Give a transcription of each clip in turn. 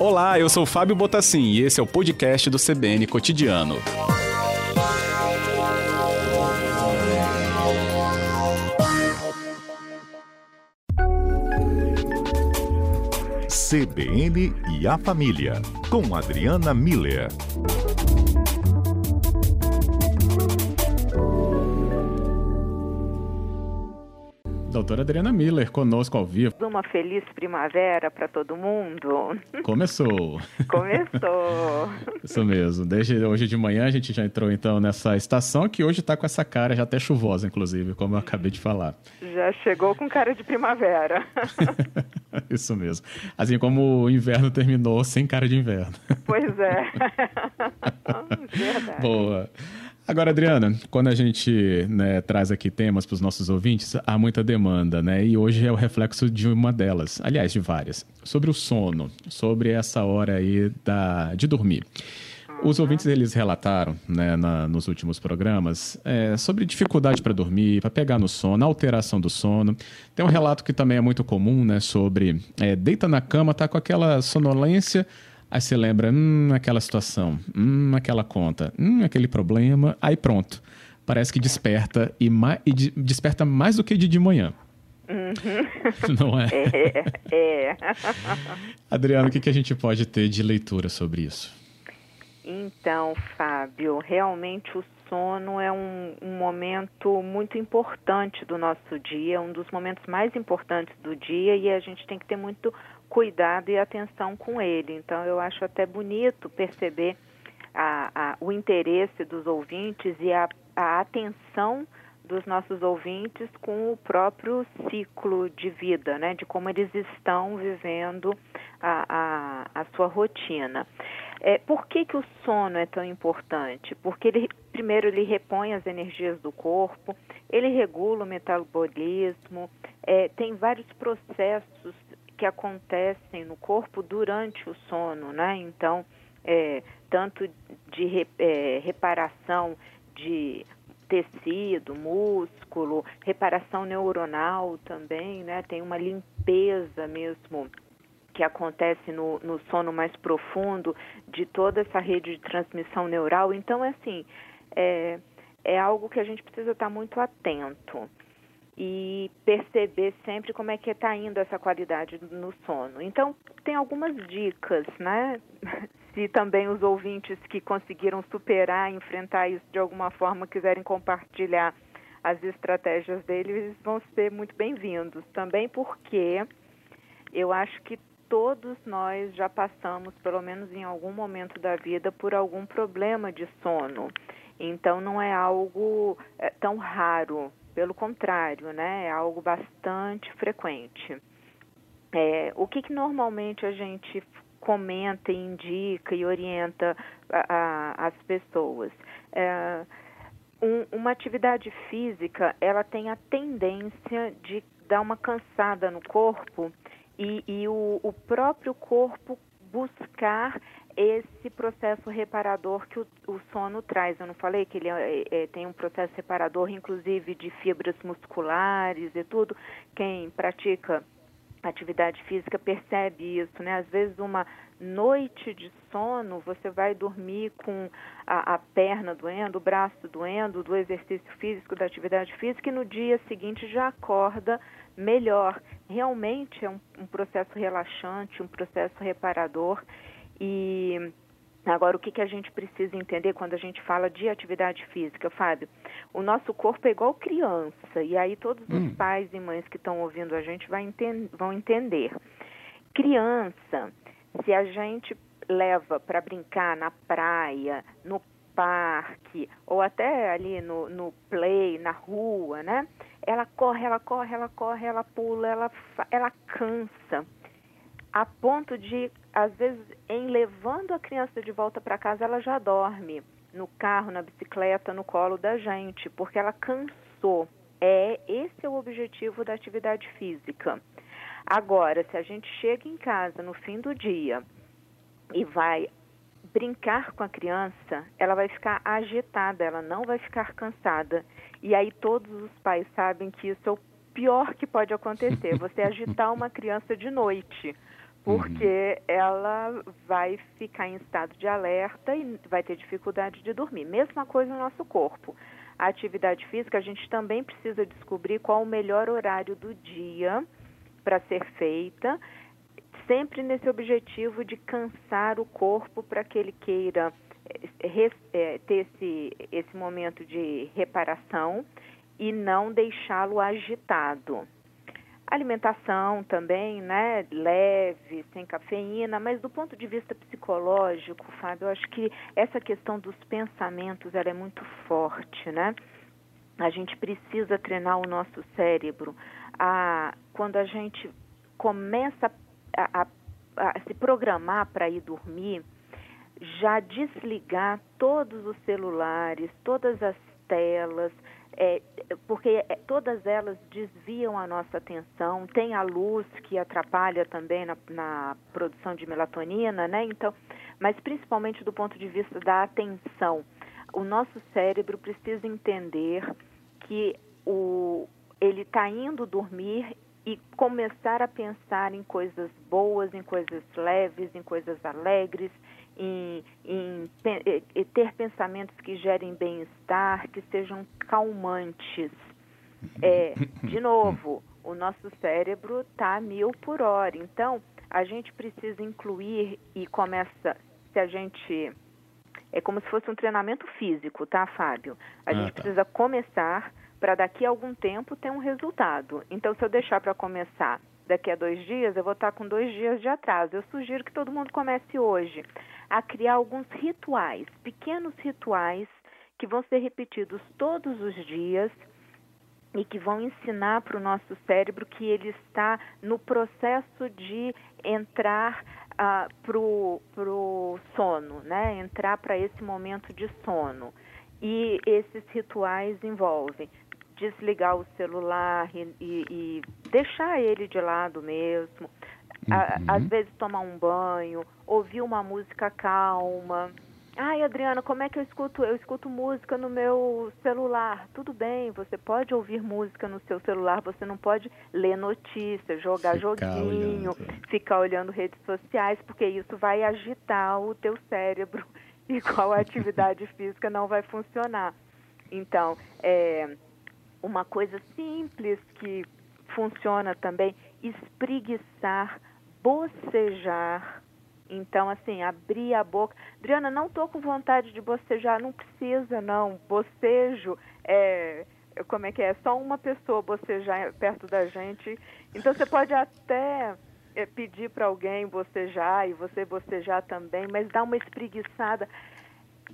Olá, eu sou Fábio Botassin e esse é o podcast do CBN Cotidiano. CBN e a Família, com Adriana Miller. Doutora Adriana Miller, conosco ao vivo. Uma feliz primavera para todo mundo. Começou. Começou. Isso mesmo. Desde hoje de manhã a gente já entrou então nessa estação que hoje está com essa cara já até chuvosa, inclusive, como eu acabei de falar. Já chegou com cara de primavera. Isso mesmo. Assim como o inverno terminou sem cara de inverno. Pois é. Verdade. Boa. Agora, Adriana, quando a gente né, traz aqui temas para os nossos ouvintes, há muita demanda, né? E hoje é o reflexo de uma delas, aliás, de várias, sobre o sono, sobre essa hora aí da, de dormir. Os ouvintes eles relataram, né, na, nos últimos programas, é, sobre dificuldade para dormir, para pegar no sono, alteração do sono. Tem um relato que também é muito comum, né, sobre é, deita na cama, tá com aquela sonolência, Aí você lembra, hum, aquela situação, hum, aquela conta, hum, aquele problema, aí pronto. Parece que desperta e, e de desperta mais do que de, de manhã. Uhum. Não é? É. é. Adriano, o que, que a gente pode ter de leitura sobre isso? Então, Fábio, realmente o sono é um, um, momento muito importante do nosso dia, um dos momentos mais importantes do dia e a gente tem que ter muito cuidado e atenção com ele. Então, eu acho até bonito perceber a, a, o interesse dos ouvintes e a, a atenção dos nossos ouvintes com o próprio ciclo de vida, né, de como eles estão vivendo a, a, a sua rotina. É, por que, que o sono é tão importante? Porque ele, primeiro, ele repõe as energias do corpo, ele regula o metabolismo, é, tem vários processos que acontecem no corpo durante o sono, né? Então, é, tanto de é, reparação de tecido, músculo, reparação neuronal também, né? Tem uma limpeza mesmo que acontece no, no sono mais profundo de toda essa rede de transmissão neural. Então, é assim, é, é algo que a gente precisa estar muito atento e perceber sempre como é que está indo essa qualidade no sono. Então, tem algumas dicas, né? Se também os ouvintes que conseguiram superar, enfrentar isso de alguma forma, quiserem compartilhar as estratégias deles, vão ser muito bem-vindos. Também porque eu acho que todos nós já passamos, pelo menos em algum momento da vida, por algum problema de sono. Então, não é algo é, tão raro pelo contrário, né, é algo bastante frequente. É, o que, que normalmente a gente comenta, indica e orienta a, a, as pessoas? É, um, uma atividade física, ela tem a tendência de dar uma cansada no corpo e, e o, o próprio corpo buscar esse processo reparador que o, o, sono traz. Eu não falei que ele é, é, tem um processo reparador, inclusive de fibras musculares e tudo. Quem pratica atividade física percebe isso, né? Às vezes uma noite de sono, você vai dormir com a, a, perna doendo, o braço doendo, do exercício físico, da atividade física, e no dia seguinte já acorda melhor. Realmente é um, um processo relaxante, um processo reparador e Agora, o que, que a gente precisa entender quando a gente fala de atividade física, Fábio? O nosso corpo é igual criança, e aí todos hum. os pais e mães que estão ouvindo a gente enten vão entender. Criança, se a gente leva para brincar na praia, no parque, ou até ali no, no play, na rua, né? Ela corre, ela corre, ela corre, ela pula, ela, ela cansa a ponto de, às vezes, em levando a criança de volta para casa, ela já dorme no carro, na bicicleta, no colo da gente, porque ela cansou. É esse é o objetivo da atividade física. Agora, se a gente chega em casa no fim do dia e vai brincar com a criança, ela vai ficar agitada, ela não vai ficar cansada. E aí todos os pais sabem que isso é o pior que pode acontecer, você agitar uma criança de noite porque uhum. ela vai ficar em estado de alerta e vai ter dificuldade de dormir. Mesma coisa no nosso corpo. A atividade física, a gente também precisa descobrir qual o melhor horário do dia para ser feita, sempre nesse objetivo de cansar o corpo para que ele queira é, é, ter esse, esse momento de reparação e não deixá-lo agitado. Alimentação também, né, leve, sem cafeína, mas do ponto de vista psicológico, Fábio, eu acho que essa questão dos pensamentos ela é muito forte, né? A gente precisa treinar o nosso cérebro a quando a gente começa a, a, a se programar para ir dormir, já desligar todos os celulares, todas as telas, é, porque é, todas elas desviam a nossa atenção, tem a luz que atrapalha também na, na, produção de melatonina, né? Então, mas principalmente do ponto de vista da atenção, o nosso cérebro precisa entender que o, ele está indo dormir e começar a pensar em coisas boas, em coisas leves, em coisas alegres, em, em, em ter pensamentos que gerem bem-estar, que sejam calmantes. É, de novo, o nosso cérebro está a mil por hora. Então, a gente precisa incluir e começa, se a gente. É como se fosse um treinamento físico, tá, Fábio? A ah, gente tá. precisa começar para daqui a algum tempo ter um resultado. Então, se eu deixar para começar daqui a dois dias, eu vou estar com dois dias de atraso. Eu sugiro que todo mundo comece hoje a criar alguns rituais, pequenos rituais que vão ser repetidos todos os dias e que vão ensinar para o nosso cérebro que ele está no processo de entrar uh, para o sono, né? entrar para esse momento de sono. E esses rituais envolvem desligar o celular e, e, e deixar ele de lado mesmo, Uhum. às vezes tomar um banho, ouvir uma música calma. Ai, Adriana, como é que eu escuto? Eu escuto música no meu celular. Tudo bem, você pode ouvir música no seu celular, você não pode ler notícias, jogar ficar joguinho, olhando. ficar olhando redes sociais, porque isso vai agitar o teu cérebro e qual atividade física não vai funcionar. Então, é uma coisa simples que funciona também, espreguiçar bocejar. Então, assim, abrir a boca. Adriana, não estou com vontade de bocejar. Não precisa, não. Bocejo é. Como é que é? Só uma pessoa bocejar perto da gente. Então, você pode até é, pedir para alguém bocejar e você bocejar também, mas dá uma espreguiçada.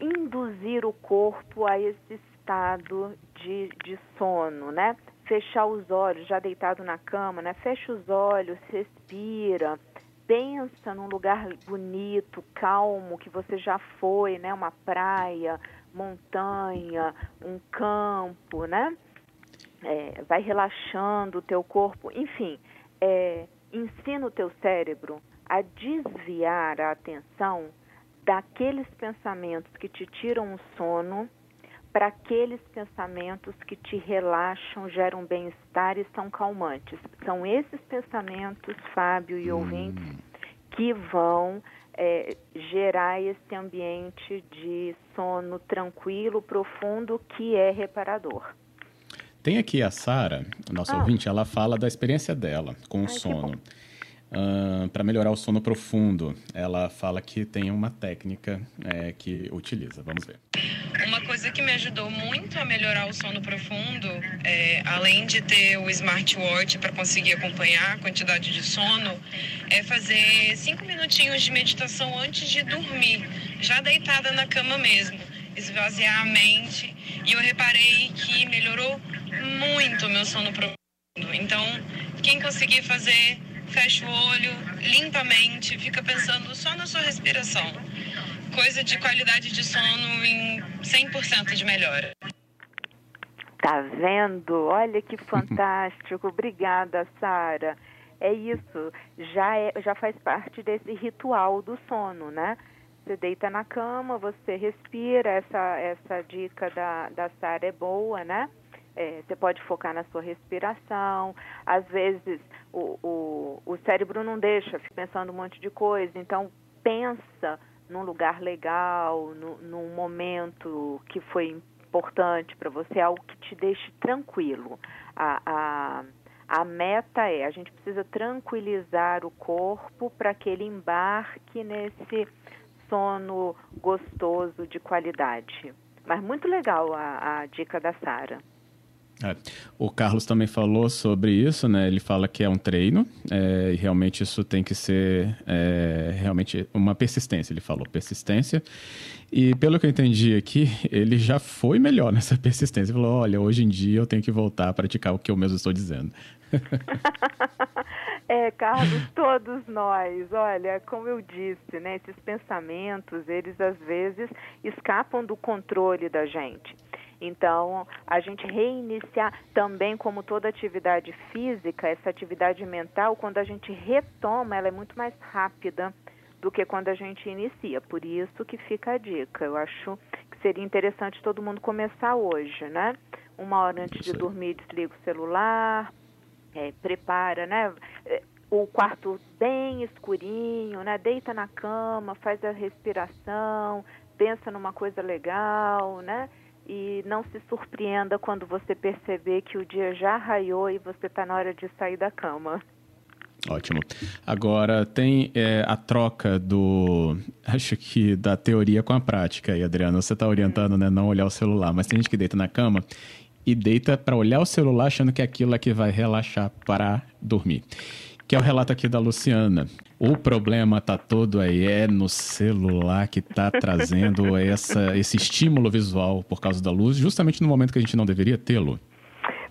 Induzir o corpo a esse estado de, de sono, né? fechar os olhos, já deitado na cama, né? Fecha os olhos, respira, pensa num lugar bonito, calmo, que você já foi, né? Uma praia, montanha, um campo, né? É, vai relaxando o teu corpo, enfim, é, ensina o teu cérebro a desviar a atenção daqueles pensamentos que te tiram o sono para aqueles pensamentos que te relaxam, geram bem-estar e são calmantes. São esses pensamentos, Fábio e hum. ouvintes, que vão é, gerar esse ambiente de sono tranquilo, profundo, que é reparador. Tem aqui a Sara, nossa ah. ouvinte, ela fala da experiência dela com o Ai, sono. Uh, para melhorar o sono profundo, ela fala que tem uma técnica é, que utiliza. Vamos ver. Coisa que me ajudou muito a melhorar o sono profundo, é, além de ter o smartwatch para conseguir acompanhar a quantidade de sono, é fazer cinco minutinhos de meditação antes de dormir, já deitada na cama mesmo, esvaziar a mente. E eu reparei que melhorou muito o meu sono profundo. Então, quem conseguir fazer fecha o olho, limpa a mente, fica pensando só na sua respiração. Coisa de qualidade de sono em 100% de melhora. Tá vendo? Olha que fantástico. Obrigada, Sara. É isso, já, é, já faz parte desse ritual do sono, né? Você deita na cama, você respira, essa, essa dica da, da Sara é boa, né? É, você pode focar na sua respiração. Às vezes o, o, o cérebro não deixa, fica pensando um monte de coisa. Então pensa num lugar legal, no, num momento que foi importante para você, algo que te deixe tranquilo. A, a, a meta é, a gente precisa tranquilizar o corpo para que ele embarque nesse sono gostoso de qualidade. Mas muito legal a, a dica da Sara. É. O Carlos também falou sobre isso, né? Ele fala que é um treino é, e realmente isso tem que ser é, realmente uma persistência. Ele falou persistência e pelo que eu entendi aqui, ele já foi melhor nessa persistência. Ele falou: olha, hoje em dia eu tenho que voltar a praticar o que eu mesmo estou dizendo. é, Carlos, todos nós, olha, como eu disse, né? Esses pensamentos, eles às vezes escapam do controle da gente. Então, a gente reiniciar também, como toda atividade física, essa atividade mental, quando a gente retoma, ela é muito mais rápida do que quando a gente inicia. Por isso que fica a dica. Eu acho que seria interessante todo mundo começar hoje, né? Uma hora antes de dormir, desliga o celular, é, prepara, né? O quarto bem escurinho, né? Deita na cama, faz a respiração, pensa numa coisa legal, né? E não se surpreenda quando você perceber que o dia já raiou e você está na hora de sair da cama. Ótimo. Agora tem é, a troca do, acho que da teoria com a prática aí, Adriana. Você está orientando, né, não olhar o celular, mas tem gente que deita na cama e deita para olhar o celular achando que aquilo é que vai relaxar para dormir que é o relato aqui da Luciana. O problema tá todo aí é no celular que tá trazendo essa, esse estímulo visual por causa da luz, justamente no momento que a gente não deveria tê-lo.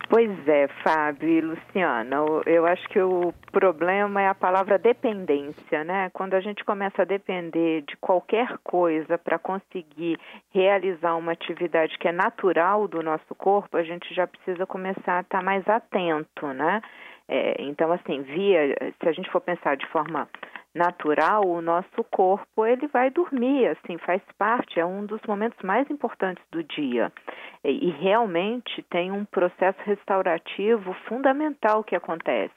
Pois é, Fábio e Luciana, eu acho que o problema é a palavra dependência, né? Quando a gente começa a depender de qualquer coisa para conseguir realizar uma atividade que é natural do nosso corpo, a gente já precisa começar a estar tá mais atento, né? É, então, assim, via, se a gente for pensar de forma natural, o nosso corpo ele vai dormir, assim, faz parte, é um dos momentos mais importantes do dia. E, e realmente tem um processo restaurativo fundamental que acontece.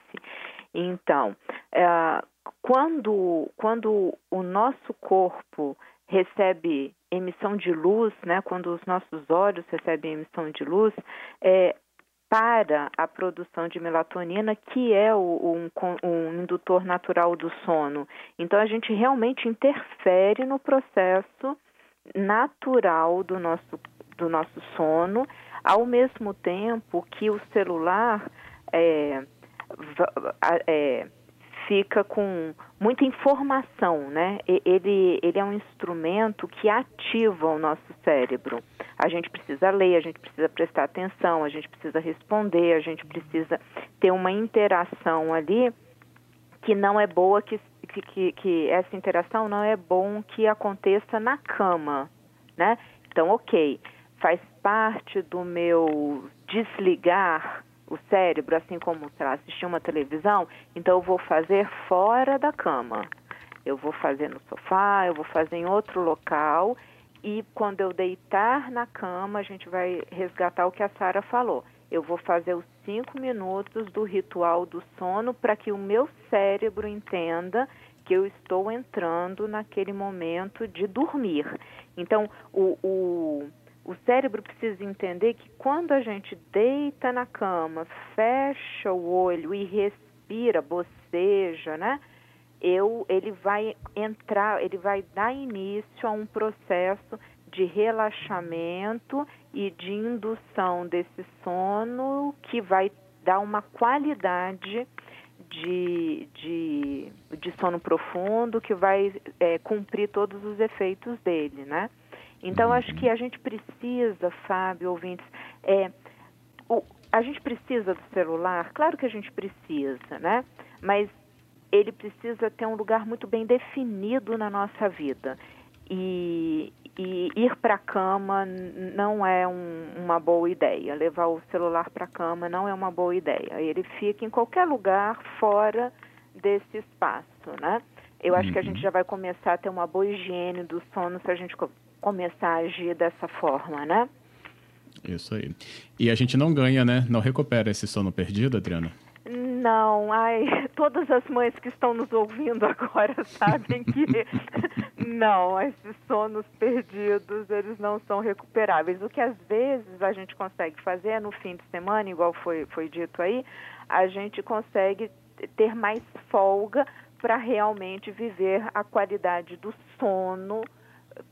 Então, é, quando, quando o nosso corpo recebe emissão de luz, né, quando os nossos olhos recebem emissão de luz, é, para a produção de melatonina, que é um, um, indutor natural do sono. Então, a gente realmente interfere no processo natural do nosso, do nosso sono, ao mesmo tempo que o celular é, é, fica com muita informação, né? Ele, ele é um instrumento que ativa o nosso cérebro. A gente precisa ler, a gente precisa prestar atenção, a gente precisa responder, a gente precisa ter uma interação ali que não é boa, que, que, que essa interação não é bom que aconteça na cama, né? Então, ok, faz parte do meu desligar o cérebro, assim como, lá, assistir uma televisão, então eu vou fazer fora da cama. Eu vou fazer no sofá, eu vou fazer em outro local e quando eu deitar na cama, a gente vai resgatar o que a Sara falou. Eu vou fazer os cinco minutos do ritual do sono para que o meu cérebro entenda que eu estou entrando naquele momento de dormir. Então, o, o o cérebro precisa entender que quando a gente deita na cama, fecha o olho e respira, boceja, né? Eu, ele vai entrar, ele vai dar início a um processo de relaxamento e de indução desse sono que vai dar uma qualidade de, de, de sono profundo que vai é, cumprir todos os efeitos dele, né? Então, acho que a gente precisa, Fábio, ouvintes, é, o, a gente precisa do celular, claro que a gente precisa, né? Mas ele precisa ter um lugar muito bem definido na nossa vida. E, e ir para a cama não é um, uma boa ideia. Levar o celular para a cama não é uma boa ideia. Ele fica em qualquer lugar fora desse espaço, né? Eu acho que a gente uhum. já vai começar a ter uma boa higiene do sono se a gente começar a agir dessa forma, né? Isso aí. E a gente não ganha, né? Não recupera esse sono perdido, Adriana? Não, ai, todas as mães que estão nos ouvindo agora sabem que não, esses sonos perdidos, eles não são recuperáveis. O que às vezes a gente consegue fazer é no fim de semana, igual foi, foi dito aí, a gente consegue ter mais folga para realmente viver a qualidade do sono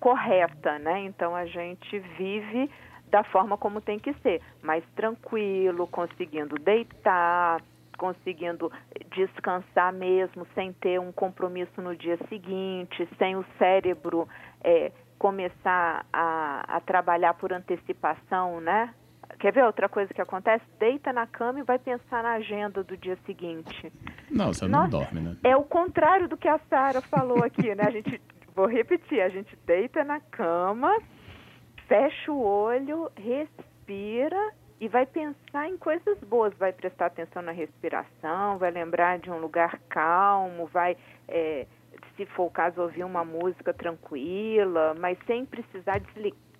correta, né? Então a gente vive da forma como tem que ser, mais tranquilo, conseguindo deitar, conseguindo descansar mesmo, sem ter um compromisso no dia seguinte, sem o cérebro é, começar a, a trabalhar por antecipação, né? Quer ver outra coisa que acontece? Deita na cama e vai pensar na agenda do dia seguinte. Não, você Nossa, não dorme, né? É o contrário do que a Sara falou aqui, né? A gente, vou repetir, a gente deita na cama, fecha o olho, respira e vai pensar em coisas boas, vai prestar atenção na respiração, vai lembrar de um lugar calmo, vai, é, se for o caso, ouvir uma música tranquila, mas sem precisar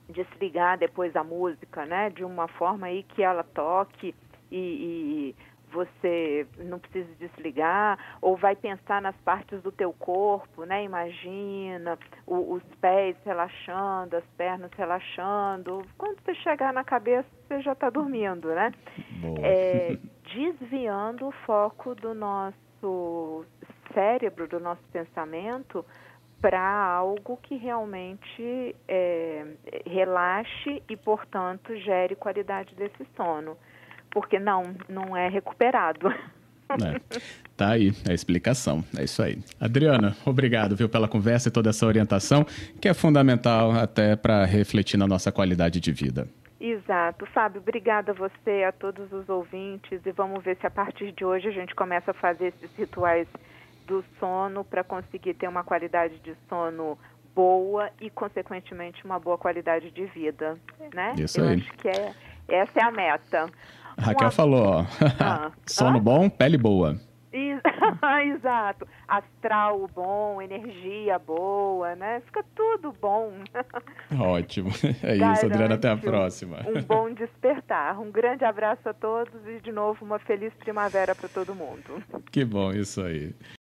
desligar, depois a música, né? De uma forma aí que ela toque e, e você não precisa desligar, ou vai pensar nas partes do teu corpo, né? Imagina o, os pés relaxando, as pernas relaxando. Quando você chegar na cabeça, você já está dormindo, né? É, desviando o foco do nosso cérebro, do nosso pensamento, para algo que realmente é, relaxe e, portanto, gere qualidade desse sono porque não, não é recuperado. É. Tá aí a explicação. É isso aí. Adriana, obrigado viu, pela conversa e toda essa orientação, que é fundamental até para refletir na nossa qualidade de vida. Exato. Fábio, obrigada a você, a todos os ouvintes, e vamos ver se a partir de hoje a gente começa a fazer esses rituais do sono para conseguir ter uma qualidade de sono boa e, consequentemente, uma boa qualidade de vida. Né? Isso Eu aí. acho que é, essa é a meta. Raquel falou, ó. Ah. Sono bom, pele boa. Exato. Astral bom, energia boa, né? Fica tudo bom. Ótimo. É isso, Adriana. Até a próxima. Um bom despertar. Um grande abraço a todos e, de novo, uma feliz primavera para todo mundo. Que bom isso aí.